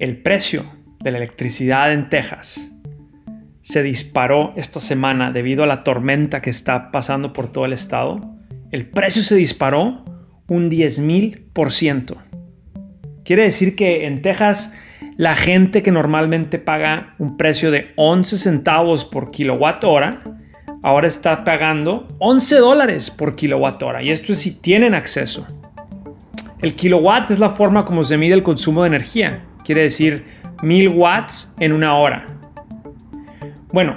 El precio de la electricidad en Texas se disparó esta semana debido a la tormenta que está pasando por todo el estado. El precio se disparó un 10.000%. Quiere decir que en Texas la gente que normalmente paga un precio de 11 centavos por kilowatt hora, ahora está pagando 11 dólares por kilowatt hora. Y esto es si tienen acceso. El kilowatt es la forma como se mide el consumo de energía. Quiere decir 1000 watts en una hora. Bueno,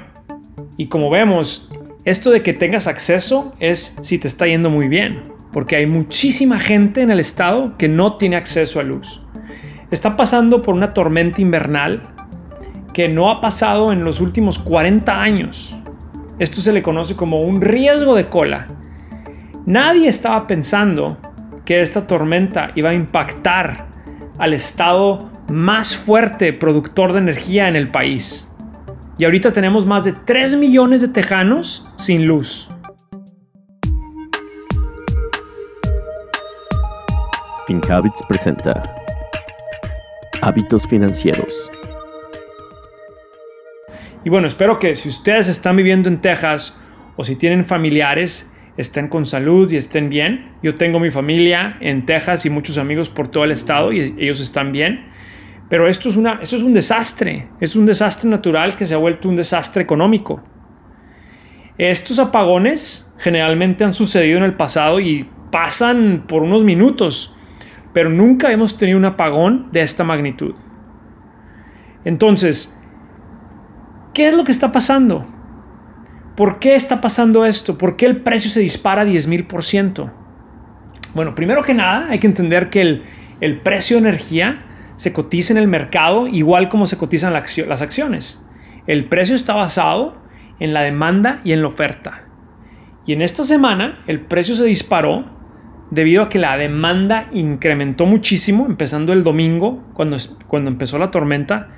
y como vemos, esto de que tengas acceso es si te está yendo muy bien, porque hay muchísima gente en el estado que no tiene acceso a luz. Está pasando por una tormenta invernal que no ha pasado en los últimos 40 años. Esto se le conoce como un riesgo de cola. Nadie estaba pensando que esta tormenta iba a impactar al estado más fuerte productor de energía en el país. Y ahorita tenemos más de 3 millones de tejanos sin luz. FinHabits presenta Hábitos Financieros y bueno, espero que si ustedes están viviendo en Texas o si tienen familiares, estén con salud y estén bien. Yo tengo mi familia en Texas y muchos amigos por todo el estado y ellos están bien. Pero esto es, una, esto es un desastre. Es un desastre natural que se ha vuelto un desastre económico. Estos apagones generalmente han sucedido en el pasado y pasan por unos minutos, pero nunca hemos tenido un apagón de esta magnitud. Entonces, ¿Qué es lo que está pasando? ¿Por qué está pasando esto? ¿Por qué el precio se dispara 10.000%? Bueno, primero que nada hay que entender que el, el, precio de energía se cotiza en el mercado igual como se cotizan las acciones. El precio está basado en la demanda y en la oferta. Y en esta semana el precio se disparó debido a que la demanda incrementó muchísimo, empezando el domingo, cuando, cuando empezó la tormenta.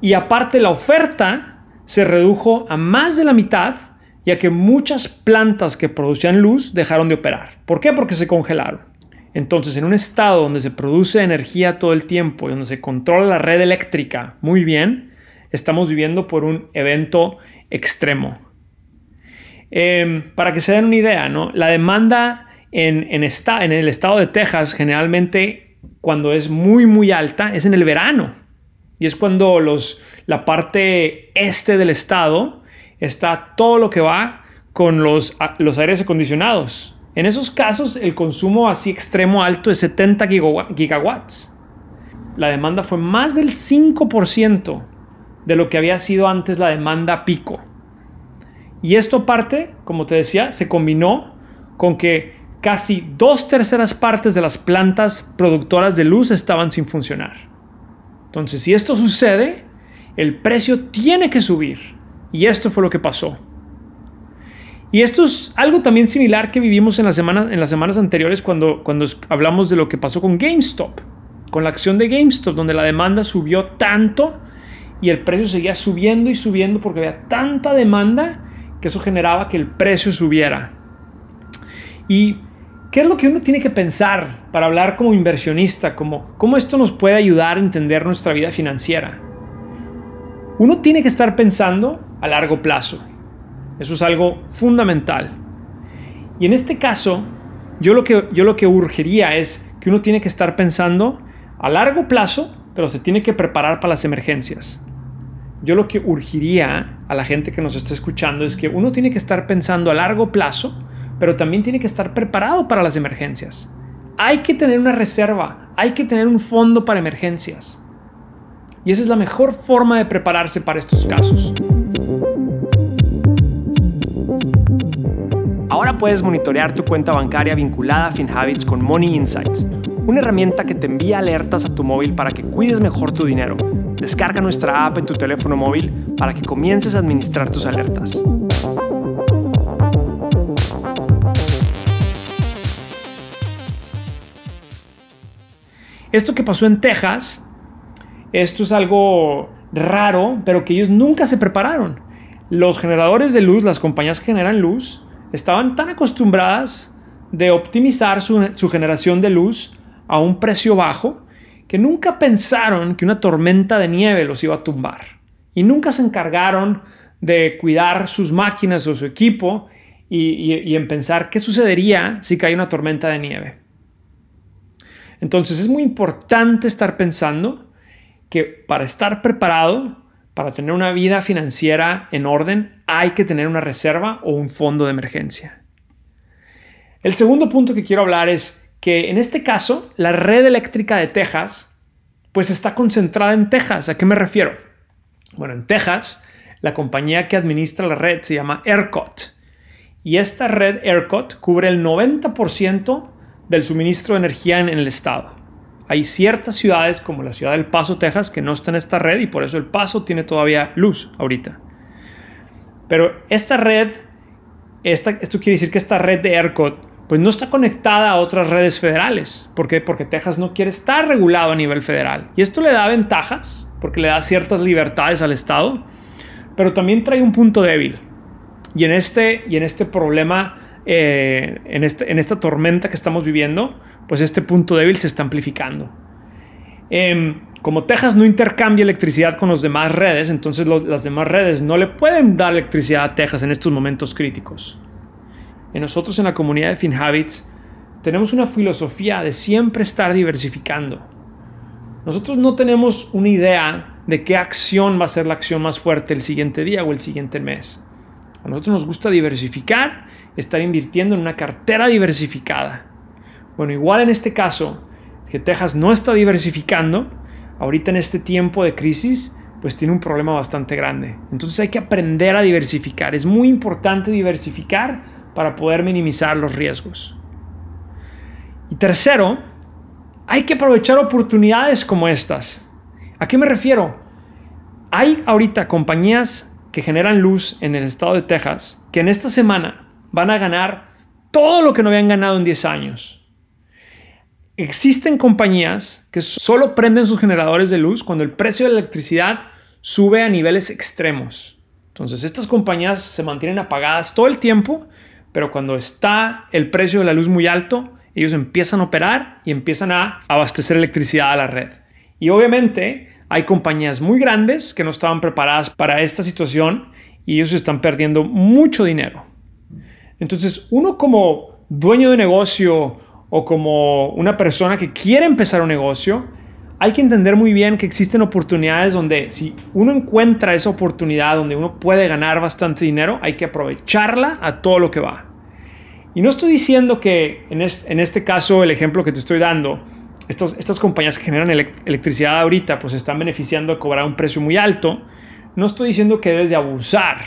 Y aparte la oferta se redujo a más de la mitad, ya que muchas plantas que producían luz dejaron de operar. ¿Por qué? Porque se congelaron. Entonces, en un estado donde se produce energía todo el tiempo y donde se controla la red eléctrica muy bien, estamos viviendo por un evento extremo. Em, para que se den una idea, la demanda en, el estado de Texas generalmente cuando es muy muy alta es en el verano y es cuando la parte este del estado está todo lo que va con los aires acondicionados. En esos casos, el consumo así extremo alto es 70 gigawatts. La demanda fue más del 5% de lo que había sido antes la demanda pico. Y esto aparte, como te decía, se combinó con que casi dos terceras partes de las plantas productoras de luz estaban sin funcionar. Entonces, si esto sucede, el precio tiene que subir. Y esto fue lo que pasó. Y esto es algo también similar que vivimos en, en las semanas anteriores cuando, cuando hablamos de lo que pasó con GameStop, con la acción de GameStop, donde la demanda subió tanto y el precio seguía subiendo y subiendo porque había tanta demanda que eso generaba que el precio subiera. Y ¿Qué es lo que uno tiene que pensar para hablar como inversionista? Como, ¿Cómo esto nos puede ayudar a entender nuestra vida financiera? Uno tiene que estar pensando a largo plazo. Eso es algo fundamental. Y en este caso, yo lo que, yo lo que urgiría es que uno tiene que estar pensando a largo plazo, pero se tiene que preparar para las emergencias. Yo lo que urgiría a la gente que nos está escuchando es que uno tiene que estar pensando a largo plazo, pero también tiene que estar preparado para las emergencias. Hay que tener una reserva, hay que tener un fondo para emergencias. Y esa es la mejor forma de prepararse para estos casos. Ahora puedes monitorear tu cuenta bancaria vinculada a FinHabits con Money Insights, una herramienta que te envía alertas a tu móvil para que cuides mejor tu dinero. Descarga nuestra app en tu teléfono móvil para que comiences a administrar tus alertas. Esto que pasó en Texas, esto es algo raro, pero que ellos nunca se prepararon. Los generadores de luz, las compañías que generan luz, estaban tan acostumbradas de optimizar su, generación de luz a un precio bajo que nunca pensaron que una tormenta de nieve los iba a tumbar y nunca se encargaron de cuidar sus máquinas o su equipo y, en pensar qué sucedería si cae una tormenta de nieve. Entonces es muy importante estar pensando que para estar preparado, para tener una vida financiera en orden, hay que tener una reserva o un fondo de emergencia. El segundo punto que quiero hablar es que en este caso la red eléctrica de Texas pues está concentrada en Texas. ¿A qué me refiero? Bueno, en Texas la compañía que administra la red se llama ERCOT y esta red ERCOT cubre el 90% del suministro de energía en el estado. Hay ciertas ciudades como la ciudad del Paso, Texas, que no están en esta red y por eso el Paso tiene todavía luz ahorita. Pero esta red, esto quiere decir que esta red de ERCOT pues no está conectada a otras redes federales. ¿Por qué? Porque Texas no quiere estar regulado a nivel federal. Y esto le da ventajas, porque le da ciertas libertades al Estado, pero también trae un punto débil. Y en este, y en este problema, eh, en, este, en esta tormenta que estamos viviendo, pues este punto débil se está amplificando. Em, como Texas no intercambia electricidad con las demás redes, entonces las demás redes no le pueden dar electricidad a Texas en estos momentos críticos. En nosotros en la comunidad de FinHabits tenemos una filosofía de siempre estar diversificando. Nosotros no tenemos una idea de qué acción va a ser la acción más fuerte el siguiente día o el siguiente mes. A nosotros nos gusta diversificar, estar invirtiendo en una cartera diversificada. Bueno, igual en este caso, que Texas no está diversificando, ahorita en este tiempo de crisis, pues tiene un problema bastante grande. Entonces hay que aprender a diversificar. Es muy importante diversificar para poder minimizar los riesgos. Y tercero, hay que aprovechar oportunidades como estas. ¿A qué me refiero? Hay ahorita compañías que generan luz en el estado de Texas que en esta semana van a ganar todo lo que no habían ganado en 10 años. Existen compañías que solo prenden sus generadores de luz cuando el precio de la electricidad sube a niveles extremos. Entonces estas compañías se mantienen apagadas todo el tiempo, pero cuando está el precio de la luz muy alto, ellos empiezan a operar y empiezan a abastecer electricidad a la red. Y obviamente hay compañías muy grandes que no estaban preparadas para esta situación y ellos están perdiendo mucho dinero. Entonces uno como dueño de negocio o como una persona que quiere empezar un negocio, hay que entender muy bien que existen oportunidades donde si uno encuentra esa oportunidad donde uno puede ganar bastante dinero, hay que aprovecharla a todo lo que va. Y no estoy diciendo que en, este caso, el ejemplo que te estoy dando, estas, estas compañías que generan electricidad ahorita, pues están beneficiando de cobrar un precio muy alto. No estoy diciendo que debes de abusar.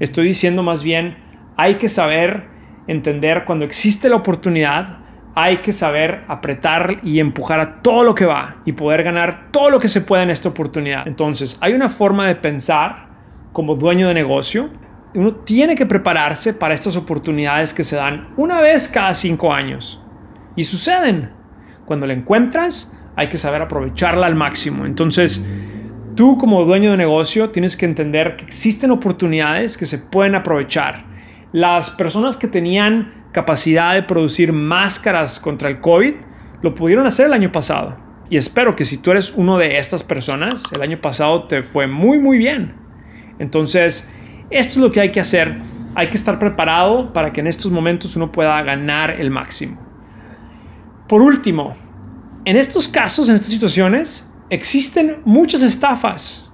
Estoy diciendo más bien, hay que saber entender cuando existe la oportunidad, hay que saber apretar y empujar a todo lo que va y poder ganar todo lo que se pueda en esta oportunidad. Entonces, hay una forma de pensar como dueño de negocio. Uno tiene que prepararse para estas oportunidades que se dan una vez cada cinco años. Y suceden. Cuando la encuentras, hay que saber aprovecharla al máximo. Entonces, tú como dueño de negocio tienes que entender que existen oportunidades que se pueden aprovechar. Las personas que tenían capacidad de producir máscaras contra el COVID, lo pudieron hacer el año pasado. Y espero que si tú eres uno de estas personas, el año pasado te fue muy, muy bien. Entonces, esto es lo que hay que hacer. Hay que estar preparado para que en estos momentos uno pueda ganar el máximo. Por último, en estos casos, en estas situaciones, existen muchas estafas.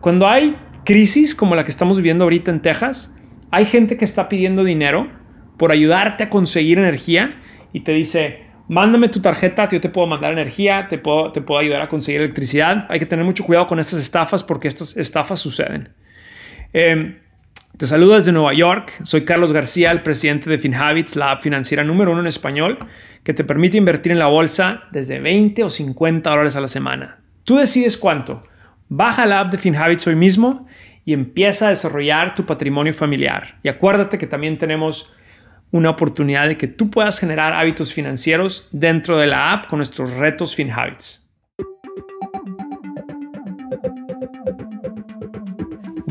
Cuando hay crisis como la que estamos viviendo ahorita en Texas, hay gente que está pidiendo dinero por ayudarte a conseguir energía y te dice, mándame tu tarjeta, yo te puedo mandar energía, te puedo, te puedo ayudar a conseguir electricidad. Hay que tener mucho cuidado con estas estafas porque estas estafas suceden. Em, te saludo desde Nueva York. Soy Carlos García, el presidente de FinHabits, la app financiera número uno en español, que te permite invertir en la bolsa desde 20 o 50 dólares a la semana. Tú decides cuánto. Baja la app de FinHabits hoy mismo y empieza a desarrollar tu patrimonio familiar. Y acuérdate que también tenemos una oportunidad de que tú puedas generar hábitos financieros dentro de la app con nuestros retos FinHabits.